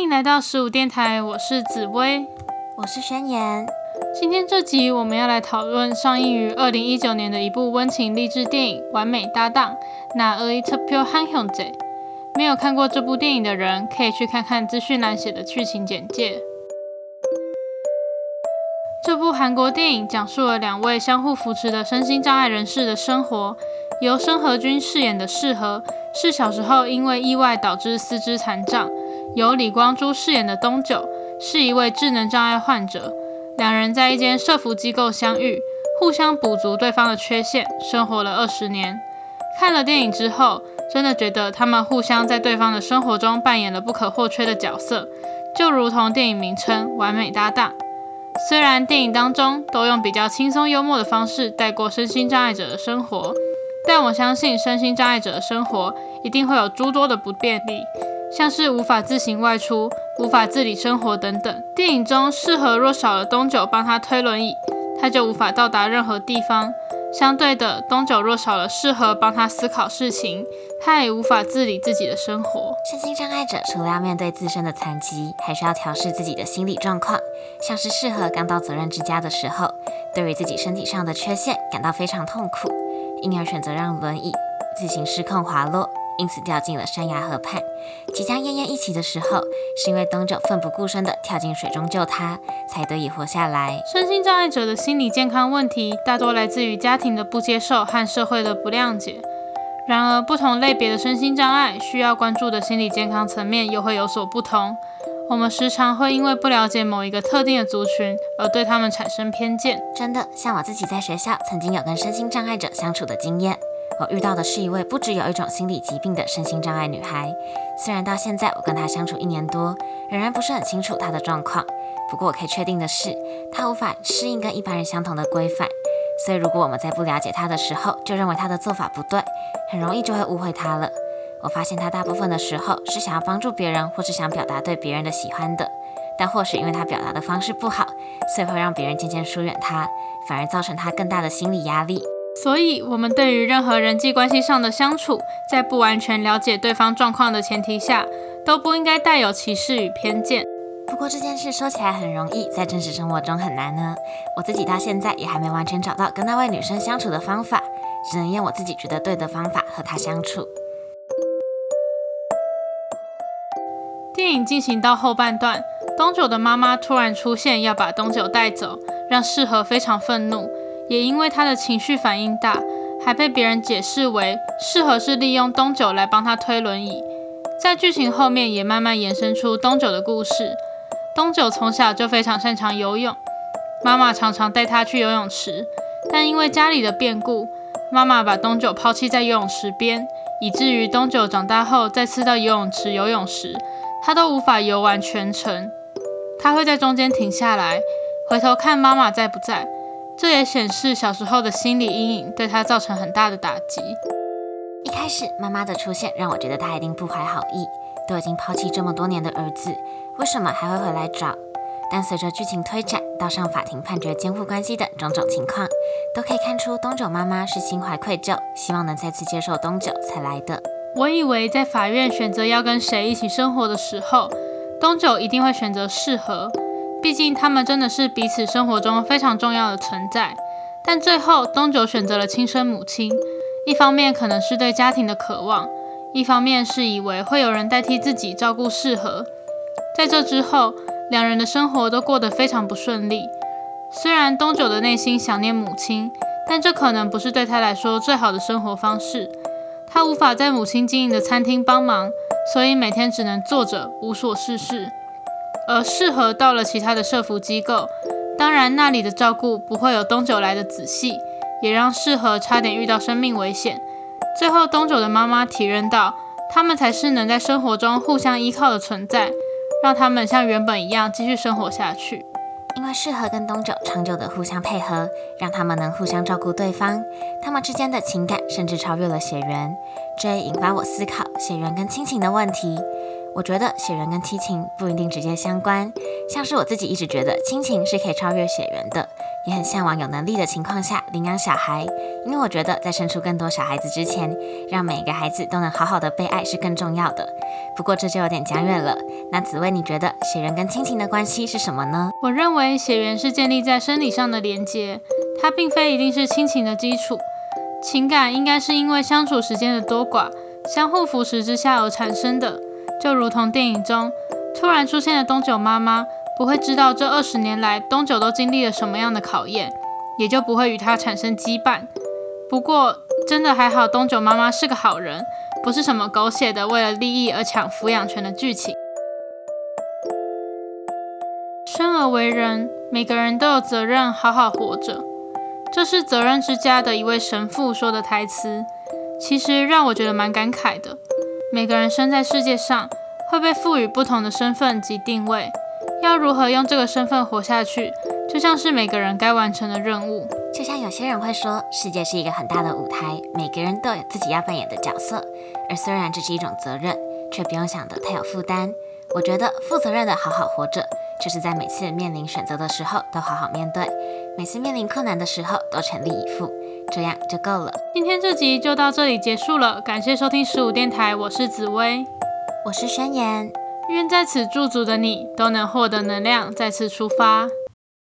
欢迎来到十五电台，我是紫薇，我是宣言。今天这集我们要来讨论上映于二零一九年的一部温情励志电影《完美搭档》。那《A Tupio Han h o n g 没有看过这部电影的人，可以去看看资讯栏写的剧情简介。这部韩国电影讲述了两位相互扶持的身心障碍人士的生活。由申河君饰演的世和，是小时候因为意外导致四肢残障；由李光洙饰演的东九，是一位智能障碍患者。两人在一间社福机构相遇，互相补足对方的缺陷，生活了二十年。看了电影之后，真的觉得他们互相在对方的生活中扮演了不可或缺的角色，就如同电影名称《完美搭档》。虽然电影当中都用比较轻松幽默的方式带过身心障碍者的生活，但我相信身心障碍者的生活一定会有诸多的不便利，像是无法自行外出、无法自理生活等等。电影中适合若少了东九帮他推轮椅，他就无法到达任何地方。相对的，东九若少了适合帮他思考事情，他也无法自理自己的生活。身心障碍者除了要面对自身的残疾，还需要调试自己的心理状况。像是适合刚到责任之家的时候，对于自己身体上的缺陷感到非常痛苦，因而选择让轮椅自行失控滑落。因此掉进了山崖河畔，即将奄奄一息的时候，是因为东九奋不顾身地跳进水中救他，才得以活下来。身心障碍者的心理健康问题，大多来自于家庭的不接受和社会的不谅解。然而，不同类别的身心障碍需要关注的心理健康层面又会有所不同。我们时常会因为不了解某一个特定的族群，而对他们产生偏见。真的，像我自己在学校曾经有跟身心障碍者相处的经验。我遇到的是一位不只有一种心理疾病的身心障碍女孩。虽然到现在我跟她相处一年多，仍然不是很清楚她的状况。不过我可以确定的是，她无法适应跟一般人相同的规范。所以如果我们在不了解她的时候就认为她的做法不对，很容易就会误会她了。我发现她大部分的时候是想要帮助别人，或是想表达对别人的喜欢的。但或许因为她表达的方式不好，所以会让别人渐渐疏远她，反而造成她更大的心理压力。所以，我们对于任何人际关系上的相处，在不完全了解对方状况的前提下，都不应该带有歧视与偏见。不过这件事说起来很容易，在真实生活中很难呢。我自己到现在也还没完全找到跟那位女生相处的方法，只能用我自己觉得对的方法和她相处。电影进行到后半段，东九的妈妈突然出现，要把东九带走，让适合非常愤怒。也因为他的情绪反应大，还被别人解释为适合是利用东九来帮他推轮椅。在剧情后面也慢慢延伸出东九的故事。东九从小就非常擅长游泳，妈妈常常带他去游泳池，但因为家里的变故，妈妈把东九抛弃在游泳池边，以至于东九长大后再次到游泳池游泳时，他都无法游完全程。他会在中间停下来，回头看妈妈在不在。这也显示小时候的心理阴影对他造成很大的打击。一开始，妈妈的出现让我觉得她一定不怀好意，都已经抛弃这么多年的儿子，为什么还会回来找？但随着剧情推展，到上法庭判决监护关系等种种情况，都可以看出东九妈妈是心怀愧疚，希望能再次接受东九才来的。我以为在法院选择要跟谁一起生活的时候，东九一定会选择适合。毕竟他们真的是彼此生活中非常重要的存在，但最后东九选择了亲生母亲，一方面可能是对家庭的渴望，一方面是以为会有人代替自己照顾适合。在这之后，两人的生活都过得非常不顺利。虽然东九的内心想念母亲，但这可能不是对他来说最好的生活方式。他无法在母亲经营的餐厅帮忙，所以每天只能坐着无所事事。而适合到了其他的社福机构，当然那里的照顾不会有东九来的仔细，也让适合差点遇到生命危险。最后，东九的妈妈体认到，他们才是能在生活中互相依靠的存在，让他们像原本一样继续生活下去。因为适合跟东九长久的互相配合，让他们能互相照顾对方，他们之间的情感甚至超越了血缘，这也引发我思考血缘跟亲情的问题。我觉得血缘跟亲情不一定直接相关，像是我自己一直觉得亲情是可以超越血缘的，也很向往有能力的情况下领养小孩，因为我觉得在生出更多小孩子之前，让每个孩子都能好好的被爱是更重要的。不过这就有点讲远了。那紫薇，你觉得血缘跟亲情的关系是什么呢？我认为血缘是建立在生理上的连接，它并非一定是亲情的基础。情感应该是因为相处时间的多寡，相互扶持之下而产生的。就如同电影中突然出现的东九妈妈，不会知道这二十年来东九都经历了什么样的考验，也就不会与他产生羁绊。不过真的还好，东九妈妈是个好人，不是什么狗血的为了利益而抢抚养权的剧情。生而为人，每个人都有责任好好活着，这是责任之家的一位神父说的台词。其实让我觉得蛮感慨的。每个人生在世界上，会被赋予不同的身份及定位，要如何用这个身份活下去，就像是每个人该完成的任务。就像有些人会说，世界是一个很大的舞台，每个人都有自己要扮演的角色。而虽然这是一种责任，却不用想得太有负担。我觉得负责任的好好活着，就是在每次面临选择的时候都好好面对，每次面临困难的时候都全力以赴。这样就够了。今天这集就到这里结束了，感谢收听十五电台，我是紫薇，我是宣言，愿在此驻足的你都能获得能量，再次出发。